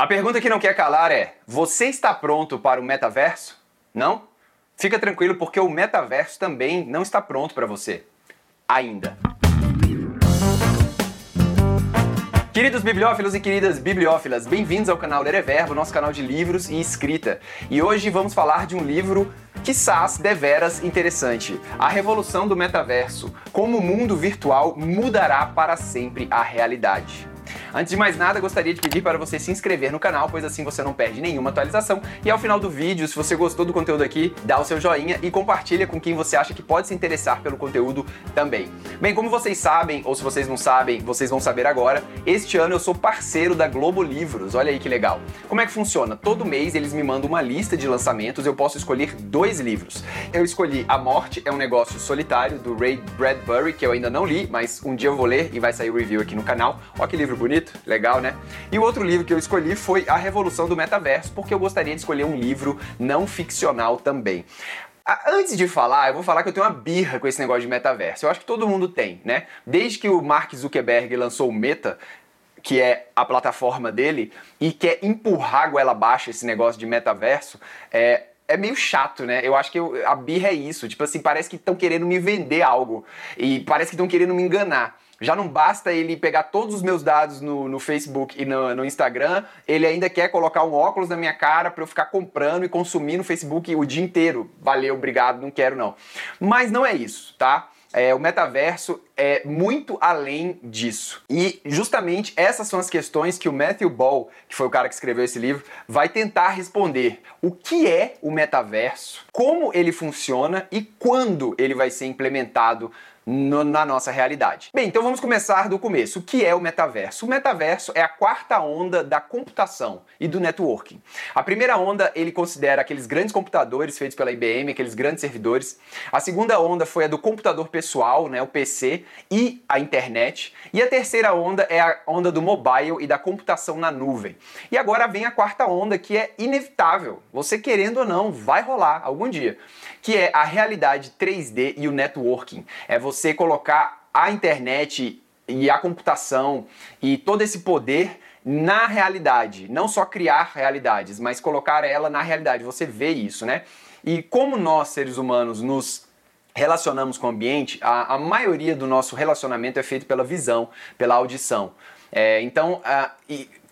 A pergunta que não quer calar é: você está pronto para o metaverso? Não? Fica tranquilo porque o metaverso também não está pronto para você. Ainda. Queridos bibliófilos e queridas bibliófilas, bem-vindos ao canal Ler é Verbo, nosso canal de livros e escrita. E hoje vamos falar de um livro que deveras interessante. A revolução do metaverso. Como o mundo virtual mudará para sempre a realidade. Antes de mais nada, gostaria de pedir para você se inscrever no canal, pois assim você não perde nenhuma atualização. E ao final do vídeo, se você gostou do conteúdo aqui, dá o seu joinha e compartilha com quem você acha que pode se interessar pelo conteúdo também. Bem, como vocês sabem, ou se vocês não sabem, vocês vão saber agora, este ano eu sou parceiro da Globo Livros. Olha aí que legal. Como é que funciona? Todo mês eles me mandam uma lista de lançamentos, eu posso escolher dois livros. Eu escolhi A Morte é um Negócio Solitário, do Ray Bradbury, que eu ainda não li, mas um dia eu vou ler e vai sair o review aqui no canal. Olha que livro bonito, legal, né? E o outro livro que eu escolhi foi A Revolução do Metaverso, porque eu gostaria de escolher um livro não ficcional também. Antes de falar, eu vou falar que eu tenho uma birra com esse negócio de metaverso. Eu acho que todo mundo tem, né? Desde que o Mark Zuckerberg lançou o Meta, que é a plataforma dele, e quer empurrar a goela abaixo esse negócio de metaverso, é, é meio chato, né? Eu acho que eu, a birra é isso. Tipo assim, parece que estão querendo me vender algo. E parece que estão querendo me enganar. Já não basta ele pegar todos os meus dados no, no Facebook e no, no, Instagram, ele ainda quer colocar um óculos na minha cara para eu ficar comprando e consumindo Facebook o dia inteiro. Valeu, obrigado, não quero não. Mas não é isso, tá? É, o metaverso é muito além disso. E justamente essas são as questões que o Matthew Ball, que foi o cara que escreveu esse livro, vai tentar responder. O que é o metaverso? Como ele funciona e quando ele vai ser implementado no, na nossa realidade. Bem, então vamos começar do começo. O que é o metaverso? O metaverso é a quarta onda da computação e do networking. A primeira onda ele considera aqueles grandes computadores feitos pela IBM, aqueles grandes servidores. A segunda onda foi a do computador pessoal, né, o PC e a internet. E a terceira onda é a onda do mobile e da computação na nuvem. E agora vem a quarta onda que é inevitável. Você querendo ou não, vai rolar algum dia, que é a realidade 3D e o networking. É você colocar a internet e a computação e todo esse poder na realidade, não só criar realidades, mas colocar ela na realidade. Você vê isso, né? E como nós, seres humanos, nos relacionamos com o ambiente, a, a maioria do nosso relacionamento é feito pela visão, pela audição. É, então, a,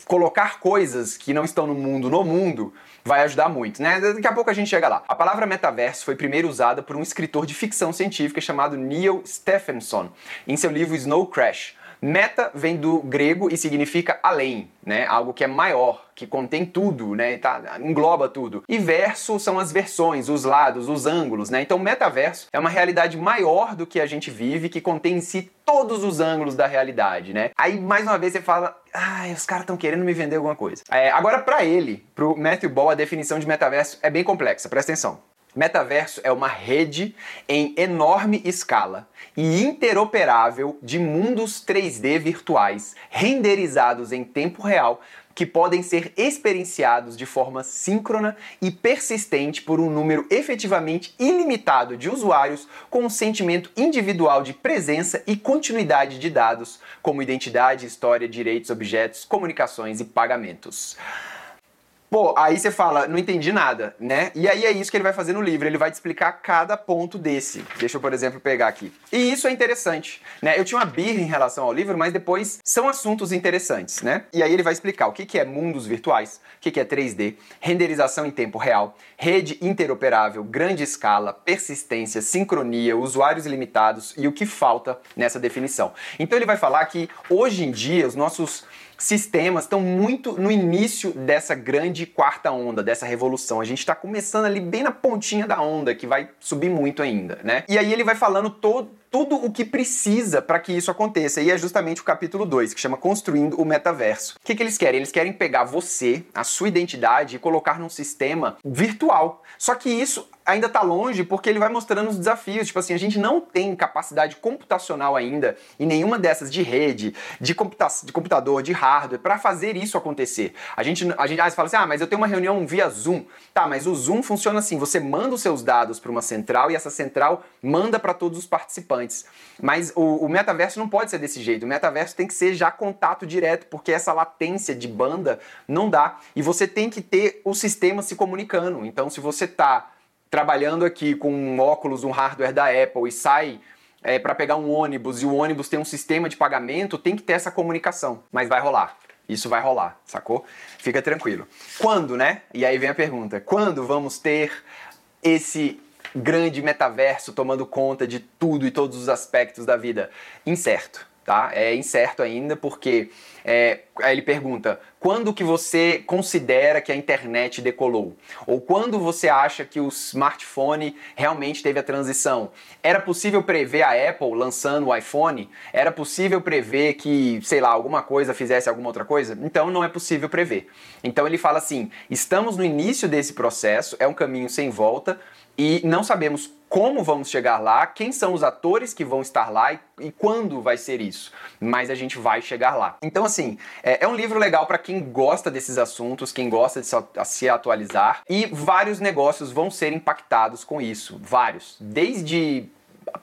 colocar coisas que não estão no mundo no mundo vai ajudar muito, né? Daqui a pouco a gente chega lá. A palavra metaverso foi primeiro usada por um escritor de ficção científica chamado Neil Stephenson em seu livro Snow Crash. Meta vem do grego e significa além, né? Algo que é maior, que contém tudo, né? Tá, engloba tudo. E verso são as versões, os lados, os ângulos, né? Então, metaverso é uma realidade maior do que a gente vive, que contém em si todos os ângulos da realidade, né? Aí, mais uma vez, você fala, ai, os caras estão querendo me vender alguma coisa. É, agora, para ele, pro Matthew Ball, a definição de metaverso é bem complexa, presta atenção. Metaverso é uma rede em enorme escala e interoperável de mundos 3D virtuais renderizados em tempo real que podem ser experienciados de forma síncrona e persistente por um número efetivamente ilimitado de usuários com um sentimento individual de presença e continuidade de dados, como identidade, história, direitos, objetos, comunicações e pagamentos. Pô, aí você fala, não entendi nada, né? E aí é isso que ele vai fazer no livro, ele vai te explicar cada ponto desse. Deixa eu, por exemplo, pegar aqui. E isso é interessante, né? Eu tinha uma birra em relação ao livro, mas depois são assuntos interessantes, né? E aí ele vai explicar o que, que é mundos virtuais, o que, que é 3D, renderização em tempo real, rede interoperável, grande escala, persistência, sincronia, usuários ilimitados e o que falta nessa definição. Então ele vai falar que hoje em dia os nossos sistemas estão muito no início dessa grande quarta onda, dessa revolução. A gente está começando ali bem na pontinha da onda, que vai subir muito ainda, né? E aí ele vai falando todo, tudo o que precisa para que isso aconteça. E é justamente o capítulo 2, que chama Construindo o Metaverso. O que, que eles querem? Eles querem pegar você, a sua identidade, e colocar num sistema virtual. Só que isso ainda está longe porque ele vai mostrando os desafios. Tipo assim, a gente não tem capacidade computacional ainda em nenhuma dessas de rede, de, computa de computador, de hardware, para fazer isso acontecer. A gente, a gente ah, fala assim: ah, mas eu tenho uma reunião via Zoom. Tá, mas o Zoom funciona assim: você manda os seus dados para uma central e essa central manda para todos os participantes. Mas o, o metaverso não pode ser desse jeito. O metaverso tem que ser já contato direto, porque essa latência de banda não dá. E você tem que ter o sistema se comunicando. Então, se você está trabalhando aqui com um óculos, um hardware da Apple e sai é, para pegar um ônibus e o ônibus tem um sistema de pagamento, tem que ter essa comunicação. Mas vai rolar. Isso vai rolar, sacou? Fica tranquilo. Quando, né? E aí vem a pergunta: quando vamos ter esse grande metaverso tomando conta de tudo e todos os aspectos da vida? Incerto tá? É incerto ainda porque é, aí ele pergunta quando que você considera que a internet decolou ou quando você acha que o smartphone realmente teve a transição. Era possível prever a Apple lançando o iPhone? Era possível prever que sei lá alguma coisa fizesse alguma outra coisa? Então não é possível prever. Então ele fala assim: estamos no início desse processo, é um caminho sem volta e não sabemos como vamos chegar lá, quem são os atores que vão estar lá e, e quando vai ser isso. Mas a gente vai chegar lá. Então, assim, é, é um livro legal para quem gosta desses assuntos, quem gosta de se, se atualizar, e vários negócios vão ser impactados com isso. Vários. Desde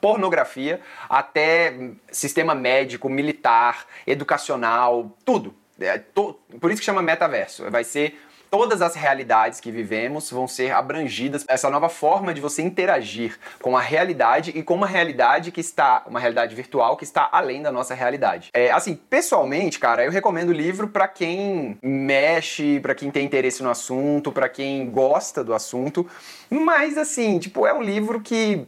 pornografia até sistema médico, militar, educacional, tudo. É, to, por isso que chama metaverso. Vai ser todas as realidades que vivemos vão ser abrangidas essa nova forma de você interagir com a realidade e com uma realidade que está uma realidade virtual que está além da nossa realidade. É, assim, pessoalmente, cara, eu recomendo o livro para quem mexe, para quem tem interesse no assunto, para quem gosta do assunto, mas assim, tipo, é um livro que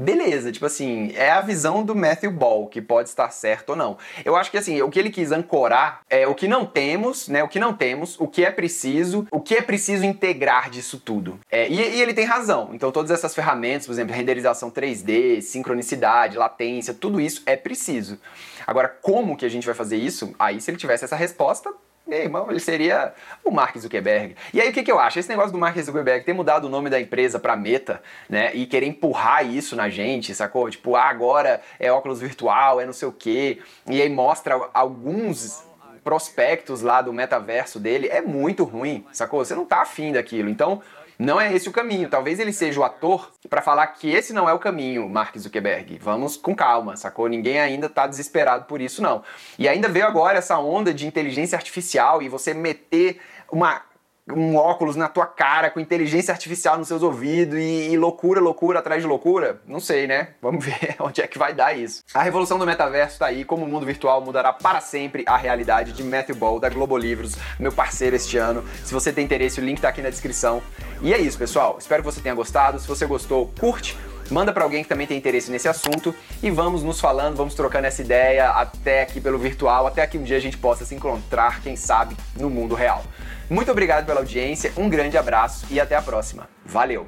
beleza, tipo assim, é a visão do Matthew Ball que pode estar certo ou não. Eu acho que assim, o que ele quis ancorar é o que não temos, né? O que não temos, o que é preciso, o que é preciso integrar disso tudo. É, e, e, ele tem razão. Então, todas essas ferramentas, por exemplo, renderização 3D, sincronicidade, latência, tudo isso é preciso. Agora, como que a gente vai fazer isso? Aí, se ele tivesse essa resposta, meu irmão, ele seria o Mark Zuckerberg. E aí o que, que eu acho? Esse negócio do Mark Zuckerberg ter mudado o nome da empresa para Meta, né? E querer empurrar isso na gente, sacou? Tipo, ah, agora é óculos virtual, é não sei o quê. E aí mostra alguns prospectos lá do metaverso dele. É muito ruim, sacou? Você não tá afim daquilo. Então, não é esse o caminho. Talvez ele seja o ator para falar que esse não é o caminho, Mark Zuckerberg. Vamos com calma, sacou? Ninguém ainda tá desesperado por isso, não. E ainda veio agora essa onda de inteligência artificial e você meter uma um óculos na tua cara com inteligência artificial nos seus ouvidos e, e, loucura, loucura atrás de loucura? Não sei, né? Vamos ver onde é que vai dar isso. A revolução do metaverso tá aí, como o mundo virtual mudará para sempre a realidade de Matthew Ball, da Globo Livros, meu parceiro este ano. Se você tem interesse, o link tá aqui na descrição. E é isso, pessoal. Espero que você tenha gostado. Se você gostou, curte manda para alguém que também tem interesse nesse assunto e vamos nos falando, vamos trocando essa ideia até aqui pelo virtual, até que um dia a gente possa se encontrar, quem sabe, no mundo real. Muito obrigado pela audiência, um grande abraço e até a próxima. Valeu!